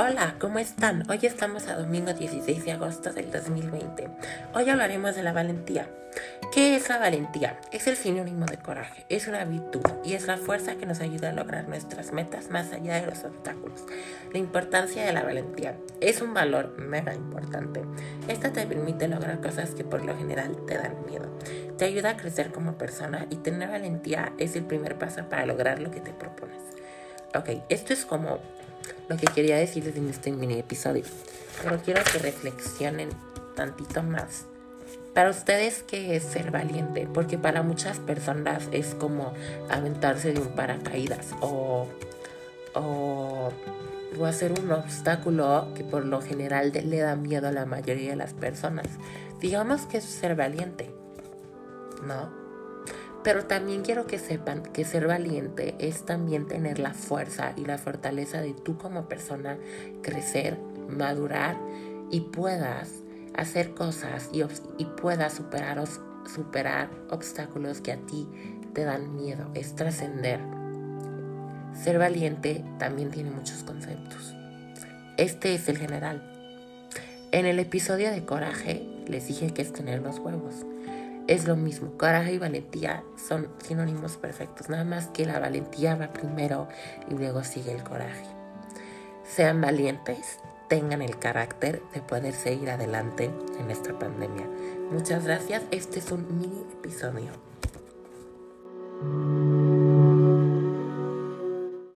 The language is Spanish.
Hola, ¿cómo están? Hoy estamos a domingo 16 de agosto del 2020. Hoy hablaremos de la valentía. ¿Qué es la valentía? Es el sinónimo de coraje, es una virtud y es la fuerza que nos ayuda a lograr nuestras metas más allá de los obstáculos. La importancia de la valentía es un valor mega importante. Esta te permite lograr cosas que por lo general te dan miedo. Te ayuda a crecer como persona y tener valentía es el primer paso para lograr lo que te propones. Ok, esto es como lo que quería decirles en este mini episodio. Pero quiero que reflexionen tantito más. Para ustedes, ¿qué es ser valiente? Porque para muchas personas es como aventarse de un paracaídas o, o, o hacer un obstáculo que por lo general le da miedo a la mayoría de las personas. Digamos que es ser valiente, ¿no? Pero también quiero que sepan que ser valiente es también tener la fuerza y la fortaleza de tú como persona crecer, madurar y puedas hacer cosas y, puedas superar, superar obstáculos que a ti te dan miedo. Es trascender. Ser valiente también tiene muchos conceptos. Este es el general. En el episodio de coraje les dije que es tener los huevos es lo mismo. Coraje y valentía son sinónimos perfectos, nada más que la valentía va primero y luego sigue el coraje. Sean valientes, tengan el carácter de poder seguir adelante en esta pandemia. Muchas gracias, este es un mini episodio.